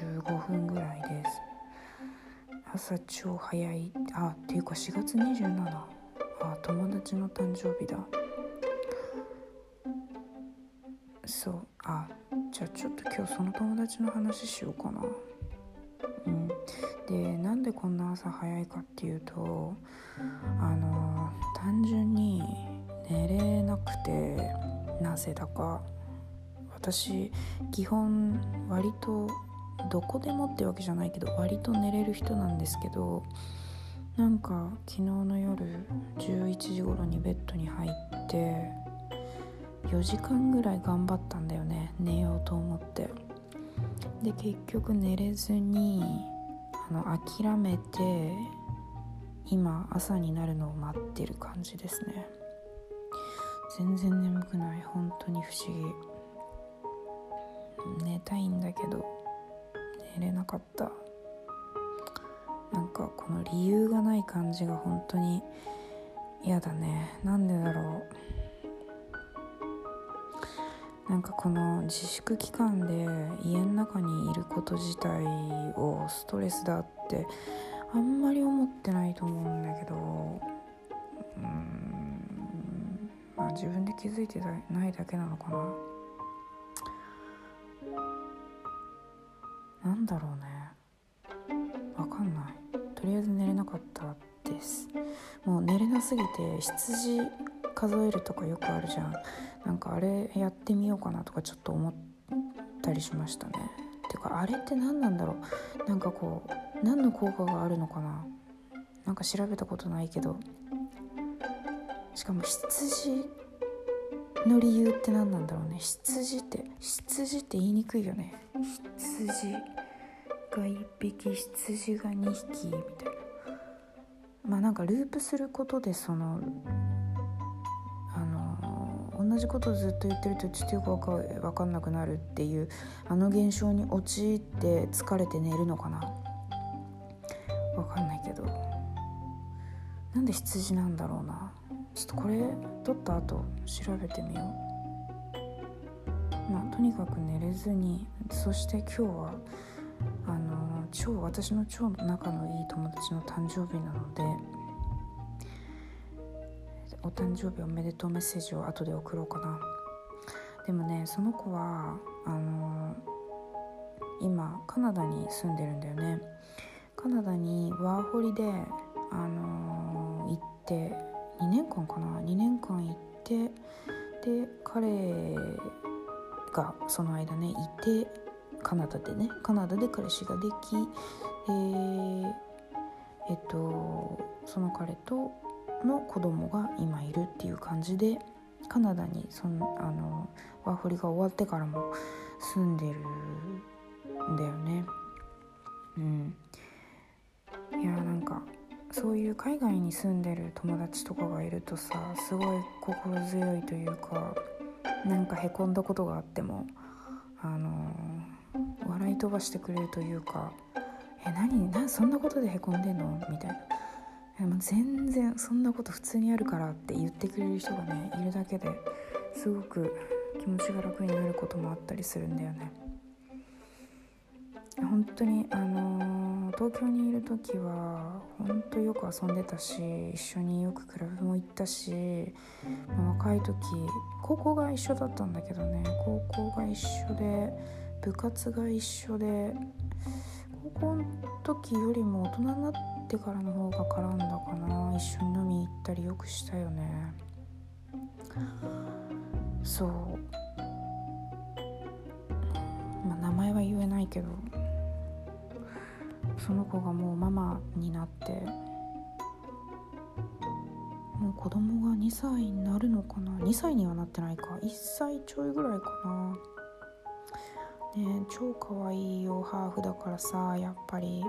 15分ぐらいです。朝超早い。あっていうか4月27あ友達の誕生日だ。そう。あじゃあちょっと今日その友達の話しようかな。うん。でなんでこんな朝早いかっていうとあの単純に寝れなくてなぜだか。私基本割とどこでもってわけじゃないけど割と寝れる人なんですけどなんか昨日の夜11時頃にベッドに入って4時間ぐらい頑張ったんだよね寝ようと思って。で結局寝れずにあの諦めて今朝になるのを待ってる感じですね。全然眠くない。本当に不思議。寝たいんだけど。寝れなかった。なんかこの理由がない感じが本当に嫌だね。なんでだろう。なんかこの自粛期間で家の中にいること自体をストレスだってあんまり思ってないと思うんだけど。うん。まあ自分で気づいてないだけなのかな。なんだろうね。わかんない。とりあえず寝れなかったです。もう寝れなすぎて羊数えるとかよくあるじゃん。なんかあれやってみようかなとかちょっと思ったりしましたね。てかあれって何なんだろう。なんかこう何の効果があるのかな。なんか調べたことないけど。しかも羊の理由って何なんだろうね。羊って羊って言いにくいよね。羊が1匹羊が2匹みたいな。まあなんかループすることでそのあの同じことをずっと言ってるとちょっとよく分かんなくなるっていうあの現象に陥って疲れて寝るのかな。わかんないけど。なんで羊なんだろうなちょっとこれ撮った後調べてみよう。まあとにかく寝れずにそして今日はあの超私の超仲のいい友達の誕生日なのでお誕生日おめでとうメッセージを後で送ろうかな。でもねその子はあの今カナダに住んでるんだよね。カナダにワーホリであの行って2年間かな？2年間行ってで彼がその間ねいてカナダでねカナダで彼氏ができえー、えっとその彼との子供が今いるっていう感じでカナダにそのあのワーホリが終わってからも住んでるんだよね。うん。いやなんかそういう海外に住んでる友達とかがいるとさすごい心強いというかなんかへこんだことがあってもあの笑い飛ばしてくれるというか「え何なそんなことでへこんでんの?」みたいな。でも全然そんなこと普通にあるからって言ってくれる人がねいるだけですごく気持ちが楽になることもあったりするんだよね。本当にあの、東京にいる時は本当よく遊んでたし一緒によくクラブも行ったし、まあ、若い時高校が一緒だったんだけどね高校が一緒で部活が一緒で高校の時よりも大人になってからの方が絡んだかな。一緒に飲み行ったりよくしたよね。そう。まあ名前は言えないけど。その子がもうママになってもう子供が2歳になるのかな？2歳にはなってないか。1歳ちょいぐらいかな。ね超かわいいよハーフだからさやっぱり。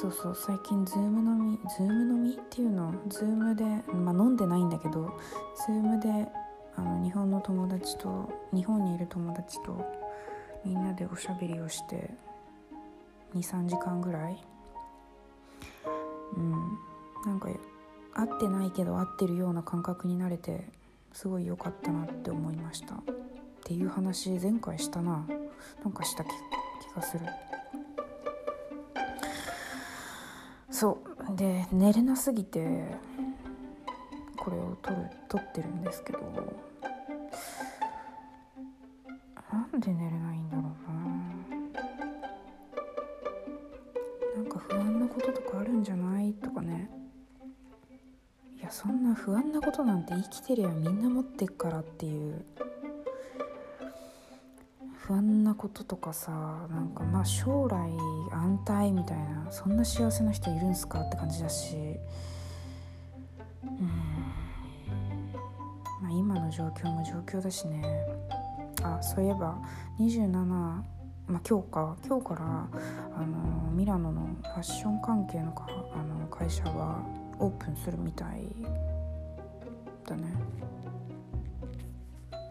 そうそう最近 Zoom飲み Zoom飲みっていうの Zoomでまあ飲んでないんだけど Zoomであの日本の友達と日本にいる友達とみんなでおしゃべりをして2、3時間ぐらい。うん。なんか会ってないけど会ってるような感覚になれてすごい良かったなって思いました。っていう話前回したな。なんかした気がする。そう。で寝れなすぎてこれを撮る撮ってるんですけど。なんで寝れないんだろうな。なんか不安なこととかあるんじゃないとかね。いやそんな不安なことなんて生きてりゃみんな持ってっからっていう。不安なこととかさなんかまあ将来安泰みたいなそんな幸せな人いるんすかって感じだし。うん。まあ今の状況も状況だしね。あそういえば27まあ今日か。今日からあのミラノのファッション関係のかあの会社はオープンするみたいだね。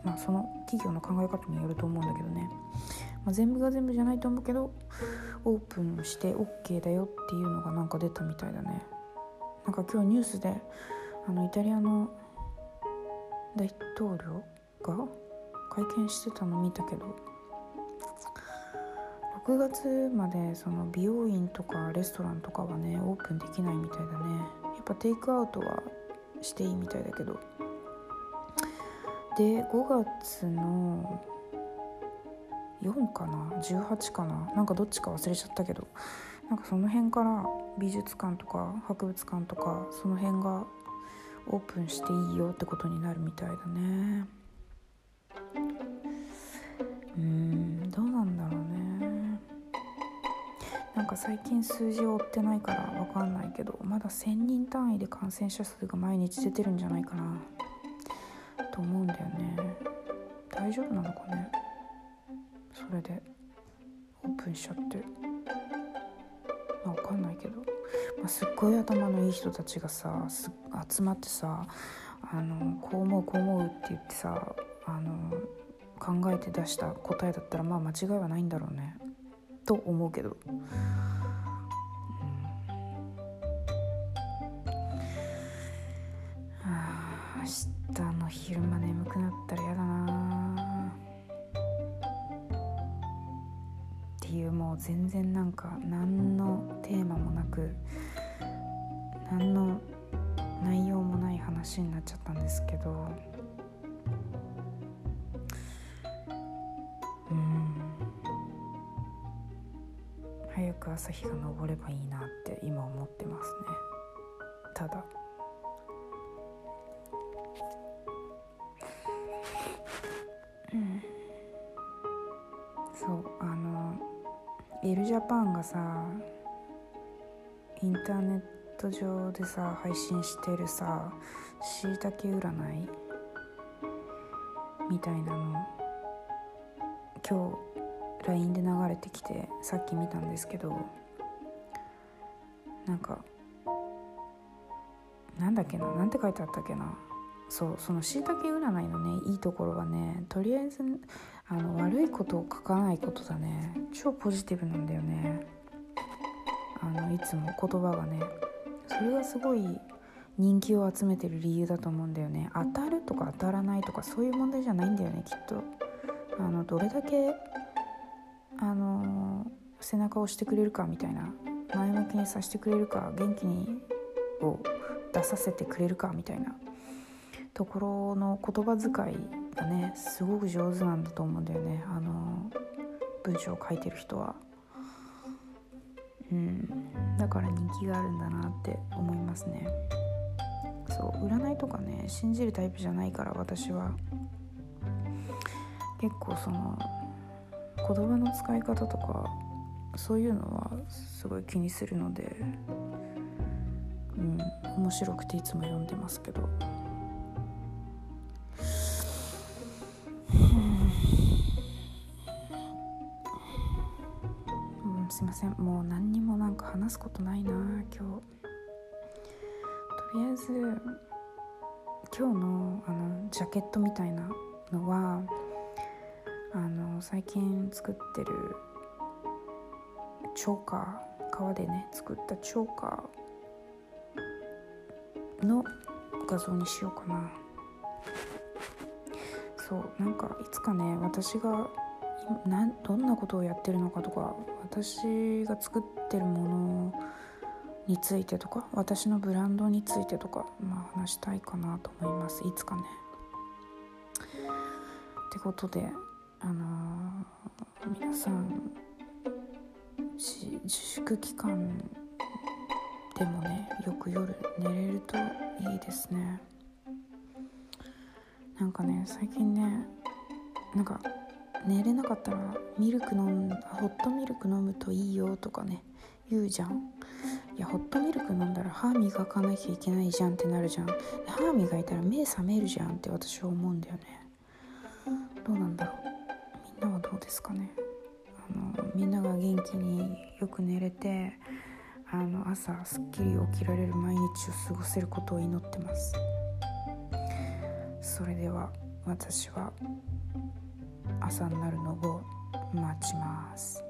まあその企業の考え方によると思うんだけどね、まあ、全部が全部じゃないと思うけどオープンして OK だよっていうのがなんか出たみたいだね。なんか今日ニュースであのイタリアの大統領が会見してたの見たけど6月までその美容院とかレストランとかはねオープンできないみたいだね。やっぱテイクアウトはしていいみたいだけど。で5月の4かな？18かな？なんかどっちか忘れちゃったけど。なんかその辺から美術館とか博物館とかその辺がオープンしていいよってことになるみたいだね。うんどうなんだろうね。なんか最近数字を追ってないから分かんないけどまだ1,000人単位で感染者数が毎日出てるんじゃないかな。と思うんだよね。大丈夫なのかね。それでオープンしちゃって。まあ分かんないけど、まあ、すっごい頭のいい人たちがさ集まってさあのこう思うこう思うって言ってさあの考えて出した答えだったらまあ間違いはないんだろうね。と思うけど。日の昼間眠くなったら嫌だなっていうもう全然なんか何のテーマもなく何の内容もない話になっちゃったんですけどうん早く朝日が昇ればいいなって今思ってますねただエルジャパンがさインターネット上でさ配信してるさしいたけ占い？みたいなの。今日 LINE で流れてきてさっき見たんですけど。なんかなんだっけな？なんて書いてあったっけな？そうそのしいたけ占いのねいいところはねとりあえずあの悪いことを書かないことだね。超ポジティブなんだよね。あのいつも言葉がね。それがすごい人気を集めてる理由だと思うんだよね。当たるとか当たらないとかそういう問題じゃないんだよねきっと。あのどれだけあの背中を押してくれるかみたいな。前向きにさせてくれるか元気にを出させてくれるかみたいな。ところの言葉遣いがねすごく上手なんだと思うんだよね。あの文章を書いてる人は。うん、だから人気があるんだなって思いますね。そう占いとかね信じるタイプじゃないから私は。結構その言葉の使い方とかそういうのはすごい気にするのでうん面白くていつも読んでますけど。すいません。もう何にもなんか話すことないな今日。とりあえず今日のあのジャケットみたいなのはあの最近作ってるチョーカー革でね作ったチョーカーの画像にしようかな。そうなんかいつかね私がなんどんなことをやってるのかとか私が作ってるものについてとか私のブランドについてとか、まあ、話したいかなと思いますいつかね。ってことであのー、皆さん自粛期間でもねよく夜寝れるといいですねなんかね最近ねなんか寝れなかったらミルク飲んホットミルク飲むといいよとかね言うじゃん。いやホットミルク飲んだら歯磨かなきゃいけないじゃんってなるじゃん。歯磨いたら目覚めるじゃんって私は思うんだよね。どうなんだろう。みんなはどうですかね。あのみんなが元気によく寝れてあの朝すっきり起きられる毎日を過ごせることを祈ってます。それでは私は朝になるのを待ちます。